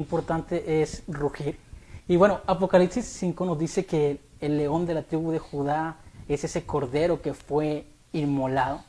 importante es rugir. Y bueno, Apocalipsis 5 nos dice que el león de la tribu de Judá es ese cordero que fue inmolado.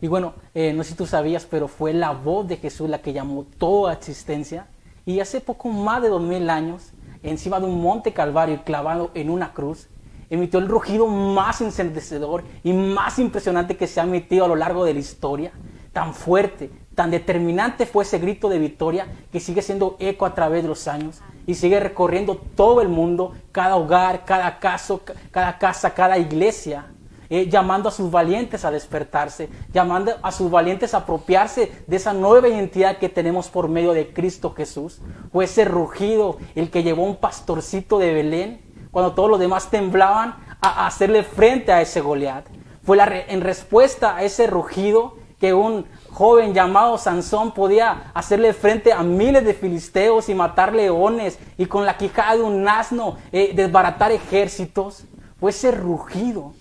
Y bueno, eh, no sé si tú sabías, pero fue la voz de Jesús la que llamó toda existencia. Y hace poco más de dos mil años, encima de un monte Calvario clavado en una cruz, emitió el rugido más encendecedor y más impresionante que se ha emitido a lo largo de la historia. Tan fuerte, tan determinante fue ese grito de victoria que sigue siendo eco a través de los años y sigue recorriendo todo el mundo, cada hogar, cada caso, cada casa, cada iglesia, eh, llamando a sus valientes a despertarse, llamando a sus valientes a apropiarse de esa nueva identidad que tenemos por medio de Cristo Jesús. Fue ese rugido el que llevó un pastorcito de Belén cuando todos los demás temblaban a, hacerle frente a ese Goliat. Fue la en respuesta a ese rugido que un joven llamado Sansón podía hacerle frente a miles de filisteos y matar leones y con la quijada de un asno eh, desbaratar ejércitos. Fue ese rugido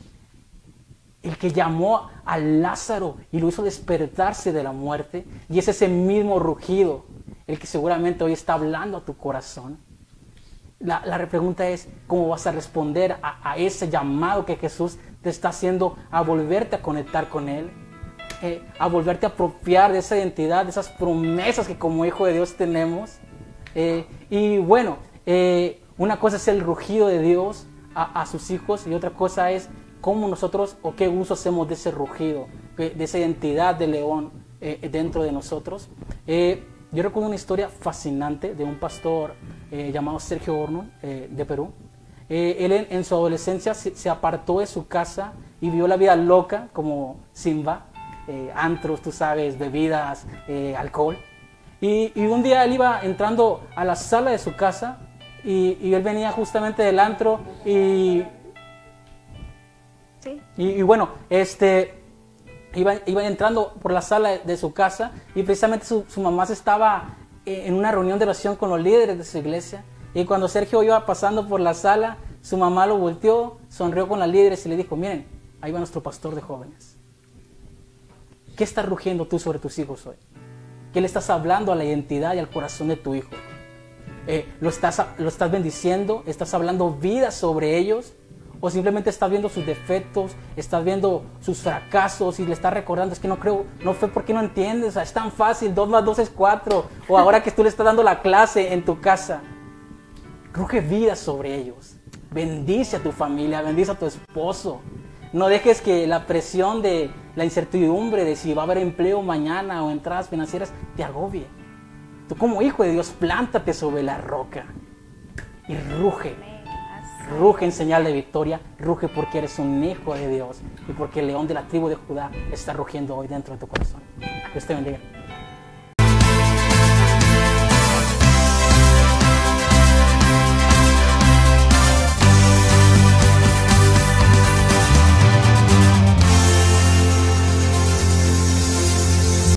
el que llamó a Lázaro y lo hizo despertarse de la muerte. Y es ese mismo rugido el que seguramente hoy está hablando a tu corazón. La, la pregunta es, ¿cómo vas a responder a, ese llamado que Jesús te está haciendo a volverte a conectar con Él? Eh, a volverte a apropiar de esa identidad, de esas promesas que como hijo de Dios tenemos. Eh, y bueno, eh, una cosa es el rugido de Dios a, a, sus hijos y otra cosa es cómo nosotros o qué uso hacemos de ese rugido, de esa identidad de león dentro de nosotros. yo recuerdo una historia fascinante de un pastor eh, llamado Sergio Horno, eh, de Perú. Eh, él en, su adolescencia se, apartó de su casa y vivió la vida loca como Simba, antros, tú sabes, bebidas, alcohol. Y, un día él iba entrando a la sala de su casa y, él venía justamente del antro y, ¿Sí? y, bueno, este, iba, iba, entrando por la sala de, su casa y precisamente su, su mamá se estaba en una reunión de oración con los líderes de su iglesia. Y cuando Sergio iba pasando por la sala, su mamá lo volteó, sonrió con los líderes y le dijo, miren, ahí va nuestro pastor de jóvenes. ¿Qué estás rugiendo tú sobre tus hijos hoy? ¿Qué le estás hablando a la identidad y al corazón de tu hijo? Eh, ¿lo, estás, ¿Lo estás bendiciendo? ¿Estás hablando vida sobre ellos? o simplemente estás viendo sus defectos, estás viendo sus fracasos y le estás recordando, es que no creo, no fue porque no entiendes, es tan fácil, 2 más 2 es 4, o ahora que tú le estás dando la clase en tu casa, ruge vida sobre ellos, bendice a tu familia, bendice a tu esposo, no dejes que la presión de la incertidumbre de si va a haber empleo mañana o entradas financieras te agobie. Tú como hijo de Dios, plántate sobre la roca y ruge ruge en señal de victoria, ruge porque eres un hijo de Dios y porque el león de la tribu de Judá está rugiendo hoy dentro de tu corazón. Dios te bendiga.